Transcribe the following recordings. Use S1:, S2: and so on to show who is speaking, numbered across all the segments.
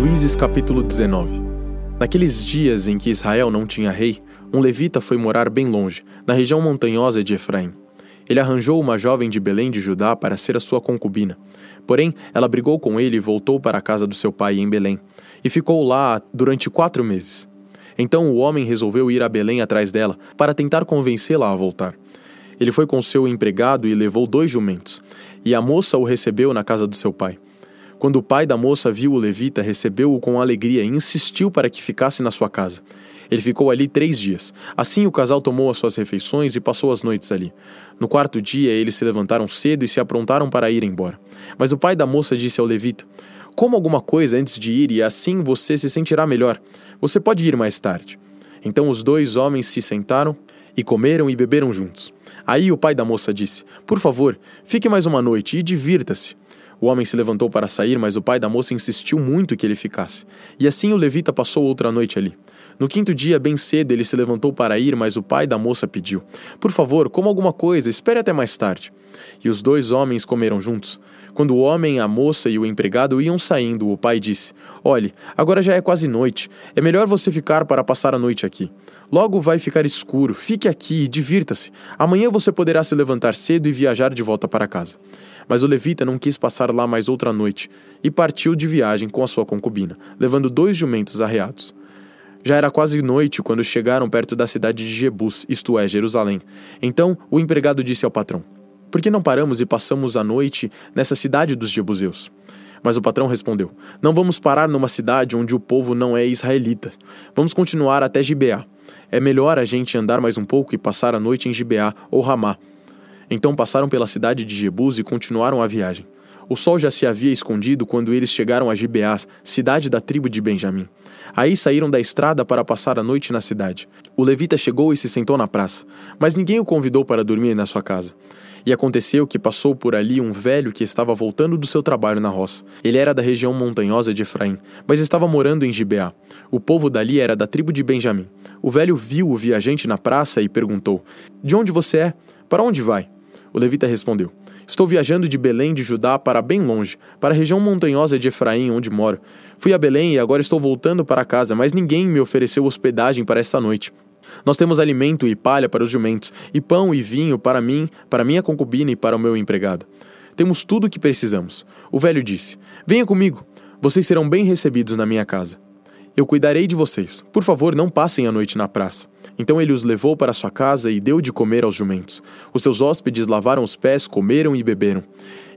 S1: Juízes capítulo 19 Naqueles dias em que Israel não tinha rei, um levita foi morar bem longe, na região montanhosa de Efraim. Ele arranjou uma jovem de Belém de Judá para ser a sua concubina. Porém, ela brigou com ele e voltou para a casa do seu pai em Belém, e ficou lá durante quatro meses. Então o homem resolveu ir a Belém atrás dela, para tentar convencê-la a voltar. Ele foi com seu empregado e levou dois jumentos, e a moça o recebeu na casa do seu pai. Quando o pai da moça viu o levita, recebeu-o com alegria e insistiu para que ficasse na sua casa. Ele ficou ali três dias. Assim o casal tomou as suas refeições e passou as noites ali. No quarto dia, eles se levantaram cedo e se aprontaram para ir embora. Mas o pai da moça disse ao levita: Coma alguma coisa antes de ir e assim você se sentirá melhor. Você pode ir mais tarde. Então os dois homens se sentaram e comeram e beberam juntos. Aí o pai da moça disse: Por favor, fique mais uma noite e divirta-se. O homem se levantou para sair, mas o pai da moça insistiu muito que ele ficasse. E assim o levita passou outra noite ali. No quinto dia, bem cedo, ele se levantou para ir, mas o pai da moça pediu: Por favor, coma alguma coisa, espere até mais tarde. E os dois homens comeram juntos. Quando o homem, a moça e o empregado iam saindo, o pai disse: Olhe, agora já é quase noite. É melhor você ficar para passar a noite aqui. Logo vai ficar escuro. Fique aqui e divirta-se. Amanhã você poderá se levantar cedo e viajar de volta para casa. Mas o levita não quis passar lá mais outra noite e partiu de viagem com a sua concubina, levando dois jumentos arreados. Já era quase noite quando chegaram perto da cidade de Jebus, isto é, Jerusalém. Então o empregado disse ao patrão: Por que não paramos e passamos a noite nessa cidade dos Jebuseus? Mas o patrão respondeu: Não vamos parar numa cidade onde o povo não é israelita. Vamos continuar até Gibeá. É melhor a gente andar mais um pouco e passar a noite em Gibeá ou Ramá, então passaram pela cidade de Jebus e continuaram a viagem. O sol já se havia escondido quando eles chegaram a Gibeás, cidade da tribo de Benjamim. Aí saíram da estrada para passar a noite na cidade. O levita chegou e se sentou na praça, mas ninguém o convidou para dormir na sua casa. E aconteceu que passou por ali um velho que estava voltando do seu trabalho na roça. Ele era da região montanhosa de Efraim, mas estava morando em Gibeá. O povo dali era da tribo de Benjamim. O velho viu o viajante na praça e perguntou: De onde você é? Para onde vai? O levita respondeu: Estou viajando de Belém de Judá para bem longe, para a região montanhosa de Efraim, onde moro. Fui a Belém e agora estou voltando para casa, mas ninguém me ofereceu hospedagem para esta noite. Nós temos alimento e palha para os jumentos, e pão e vinho para mim, para minha concubina e para o meu empregado. Temos tudo o que precisamos. O velho disse: Venha comigo, vocês serão bem recebidos na minha casa. Eu cuidarei de vocês. Por favor, não passem a noite na praça. Então ele os levou para sua casa e deu de comer aos jumentos. Os seus hóspedes lavaram os pés, comeram e beberam.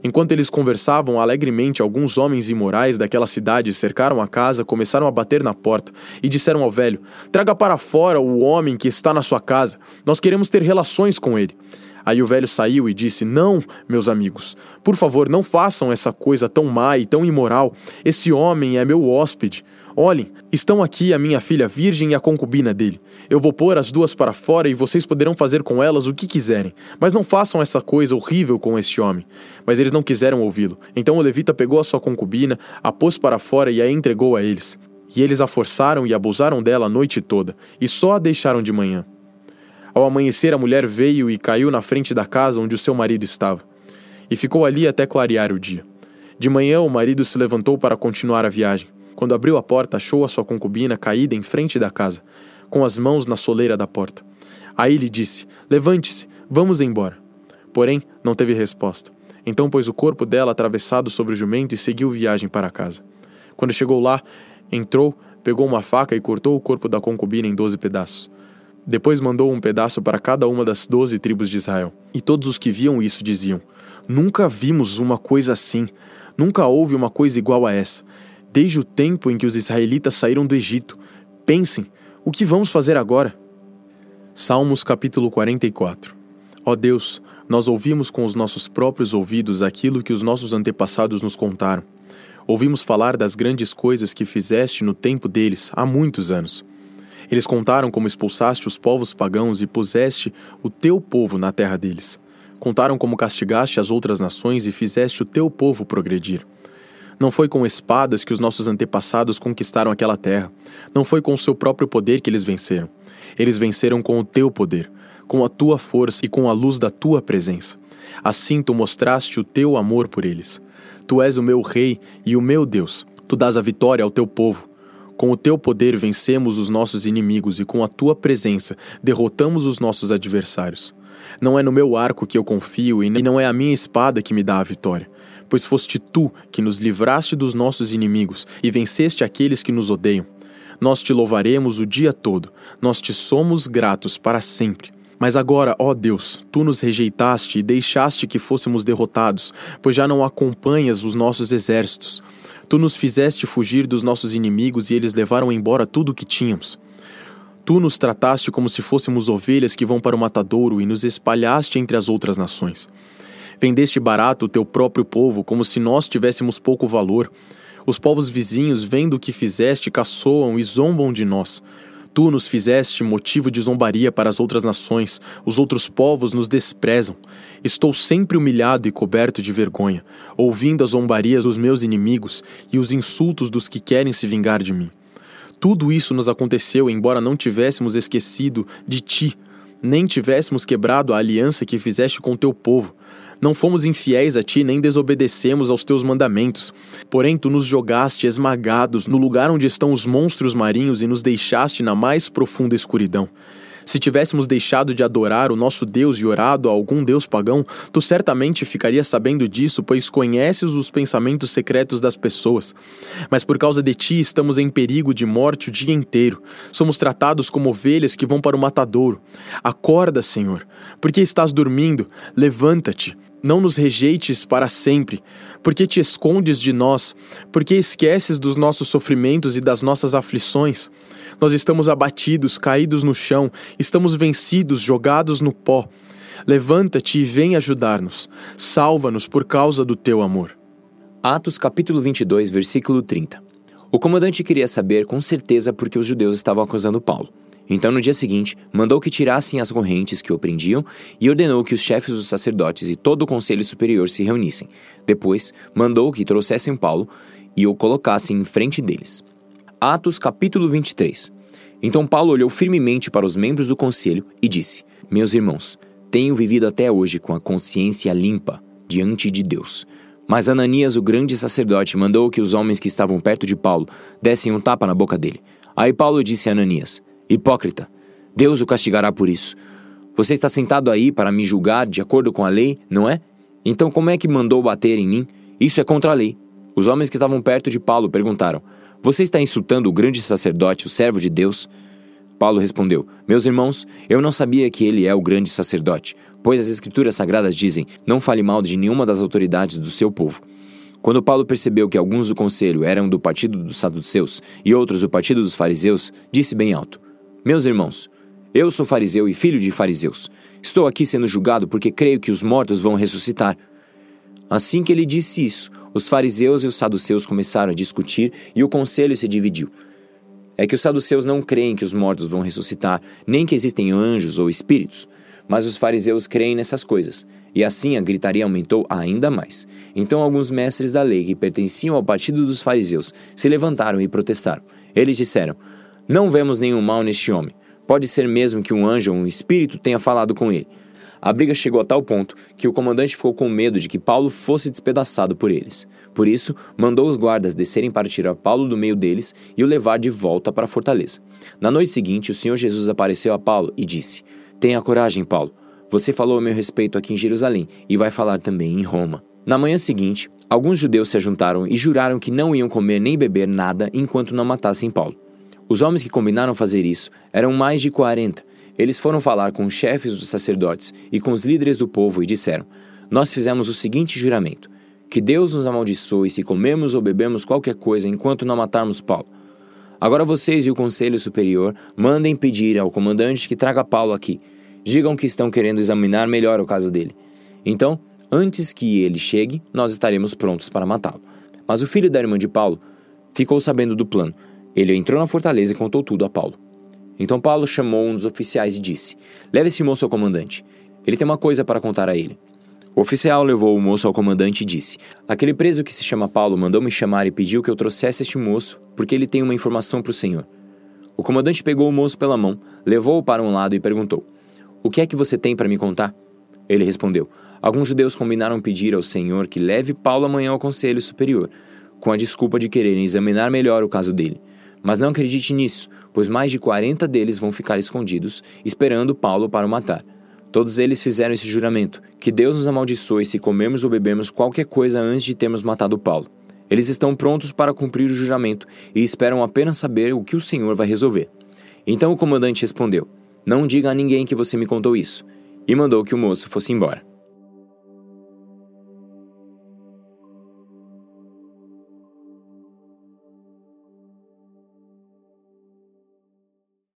S1: Enquanto eles conversavam alegremente, alguns homens imorais daquela cidade cercaram a casa, começaram a bater na porta e disseram ao velho: Traga para fora o homem que está na sua casa. Nós queremos ter relações com ele. Aí o velho saiu e disse: Não, meus amigos, por favor, não façam essa coisa tão má e tão imoral. Esse homem é meu hóspede. Olhem, estão aqui a minha filha virgem e a concubina dele. Eu vou pôr as duas para fora e vocês poderão fazer com elas o que quiserem. Mas não façam essa coisa horrível com este homem. Mas eles não quiseram ouvi-lo. Então o levita pegou a sua concubina, a pôs para fora e a entregou a eles. E eles a forçaram e abusaram dela a noite toda, e só a deixaram de manhã. Ao amanhecer, a mulher veio e caiu na frente da casa onde o seu marido estava. E ficou ali até clarear o dia. De manhã, o marido se levantou para continuar a viagem. Quando abriu a porta, achou a sua concubina caída em frente da casa, com as mãos na soleira da porta. Aí lhe disse: Levante-se, vamos embora. Porém, não teve resposta. Então pôs o corpo dela atravessado sobre o jumento e seguiu viagem para casa. Quando chegou lá, entrou, pegou uma faca e cortou o corpo da concubina em doze pedaços. Depois mandou um pedaço para cada uma das doze tribos de Israel. E todos os que viam isso diziam: Nunca vimos uma coisa assim. Nunca houve uma coisa igual a essa desde o tempo em que os israelitas saíram do Egito. Pensem, o que vamos fazer agora? Salmos capítulo 44 Ó Deus, nós ouvimos com os nossos próprios ouvidos aquilo que os nossos antepassados nos contaram. Ouvimos falar das grandes coisas que fizeste no tempo deles, há muitos anos. Eles contaram como expulsaste os povos pagãos e puseste o teu povo na terra deles. Contaram como castigaste as outras nações e fizeste o teu povo progredir. Não foi com espadas que os nossos antepassados conquistaram aquela terra. Não foi com o seu próprio poder que eles venceram. Eles venceram com o teu poder, com a tua força e com a luz da tua presença. Assim tu mostraste o teu amor por eles. Tu és o meu rei e o meu Deus. Tu dás a vitória ao teu povo. Com o teu poder vencemos os nossos inimigos e com a tua presença derrotamos os nossos adversários. Não é no meu arco que eu confio e não é a minha espada que me dá a vitória, pois foste tu que nos livraste dos nossos inimigos e venceste aqueles que nos odeiam. Nós te louvaremos o dia todo, nós te somos gratos para sempre. Mas agora, ó Deus, tu nos rejeitaste e deixaste que fôssemos derrotados, pois já não acompanhas os nossos exércitos. Tu nos fizeste fugir dos nossos inimigos e eles levaram embora tudo o que tínhamos. Tu nos trataste como se fôssemos ovelhas que vão para o matadouro e nos espalhaste entre as outras nações. Vendeste barato o teu próprio povo, como se nós tivéssemos pouco valor. Os povos vizinhos, vendo o que fizeste, caçoam e zombam de nós. Tu nos fizeste motivo de zombaria para as outras nações, os outros povos nos desprezam. Estou sempre humilhado e coberto de vergonha, ouvindo as zombarias dos meus inimigos e os insultos dos que querem se vingar de mim. Tudo isso nos aconteceu embora não tivéssemos esquecido de ti, nem tivéssemos quebrado a aliança que fizeste com teu povo. Não fomos infiéis a ti, nem desobedecemos aos teus mandamentos. Porém, tu nos jogaste esmagados no lugar onde estão os monstros marinhos e nos deixaste na mais profunda escuridão. Se tivéssemos deixado de adorar o nosso Deus e orado a algum Deus pagão, tu certamente ficarias sabendo disso, pois conheces os pensamentos secretos das pessoas. Mas por causa de ti estamos em perigo de morte o dia inteiro. Somos tratados como ovelhas que vão para o matadouro. Acorda, Senhor, porque estás dormindo? Levanta-te. Não nos rejeites para sempre, porque te escondes de nós, porque esqueces dos nossos sofrimentos e das nossas aflições. Nós estamos abatidos, caídos no chão, estamos vencidos, jogados no pó. Levanta-te e vem ajudar-nos. Salva-nos por causa do teu amor.
S2: Atos capítulo 22, versículo 30. O comandante queria saber com certeza por que os judeus estavam acusando Paulo. Então, no dia seguinte, mandou que tirassem as correntes que o prendiam e ordenou que os chefes dos sacerdotes e todo o conselho superior se reunissem. Depois, mandou que trouxessem Paulo e o colocassem em frente deles. Atos capítulo 23. Então Paulo olhou firmemente para os membros do conselho e disse: Meus irmãos, tenho vivido até hoje com a consciência limpa diante de Deus. Mas Ananias, o grande sacerdote, mandou que os homens que estavam perto de Paulo dessem um tapa na boca dele. Aí Paulo disse a Ananias: Hipócrita, Deus o castigará por isso. Você está sentado aí para me julgar de acordo com a lei, não é? Então como é que mandou bater em mim? Isso é contra a lei. Os homens que estavam perto de Paulo perguntaram: você está insultando o grande sacerdote, o servo de Deus? Paulo respondeu: Meus irmãos, eu não sabia que ele é o grande sacerdote, pois as Escrituras Sagradas dizem: Não fale mal de nenhuma das autoridades do seu povo. Quando Paulo percebeu que alguns do conselho eram do partido dos saduceus e outros do partido dos fariseus, disse bem alto: Meus irmãos, eu sou fariseu e filho de fariseus. Estou aqui sendo julgado porque creio que os mortos vão ressuscitar. Assim que ele disse isso, os fariseus e os saduceus começaram a discutir e o conselho se dividiu. É que os saduceus não creem que os mortos vão ressuscitar, nem que existem anjos ou espíritos. Mas os fariseus creem nessas coisas. E assim a gritaria aumentou ainda mais. Então alguns mestres da lei que pertenciam ao partido dos fariseus se levantaram e protestaram. Eles disseram: Não vemos nenhum mal neste homem. Pode ser mesmo que um anjo ou um espírito tenha falado com ele. A briga chegou a tal ponto que o comandante ficou com medo de que Paulo fosse despedaçado por eles. Por isso, mandou os guardas descerem para tirar Paulo do meio deles e o levar de volta para a fortaleza. Na noite seguinte, o Senhor Jesus apareceu a Paulo e disse: Tenha coragem, Paulo. Você falou a meu respeito aqui em Jerusalém e vai falar também em Roma. Na manhã seguinte, alguns judeus se juntaram e juraram que não iam comer nem beber nada enquanto não matassem Paulo. Os homens que combinaram fazer isso eram mais de quarenta eles foram falar com os chefes dos sacerdotes e com os líderes do povo e disseram: Nós fizemos o seguinte juramento: que Deus nos amaldiçoe se comemos ou bebemos qualquer coisa enquanto não matarmos Paulo. Agora vocês e o conselho superior mandem pedir ao comandante que traga Paulo aqui. Digam que estão querendo examinar melhor o caso dele. Então, antes que ele chegue, nós estaremos prontos para matá-lo. Mas o filho da irmã de Paulo ficou sabendo do plano. Ele entrou na fortaleza e contou tudo a Paulo. Então Paulo chamou um dos oficiais e disse: Leve esse moço ao comandante. Ele tem uma coisa para contar a ele. O oficial levou o moço ao comandante e disse: Aquele preso que se chama Paulo mandou me chamar e pediu que eu trouxesse este moço, porque ele tem uma informação para o senhor. O comandante pegou o moço pela mão, levou-o para um lado e perguntou: O que é que você tem para me contar? Ele respondeu: Alguns judeus combinaram pedir ao senhor que leve Paulo amanhã ao conselho superior. com a desculpa de quererem examinar melhor o caso dele. Mas não acredite nisso, pois mais de 40 deles vão ficar escondidos, esperando Paulo para o matar. Todos eles fizeram esse juramento: que Deus nos amaldiçoe se comermos ou bebermos qualquer coisa antes de termos matado Paulo. Eles estão prontos para cumprir o juramento e esperam apenas saber o que o Senhor vai resolver. Então o comandante respondeu: Não diga a ninguém que você me contou isso, e mandou que o moço fosse embora.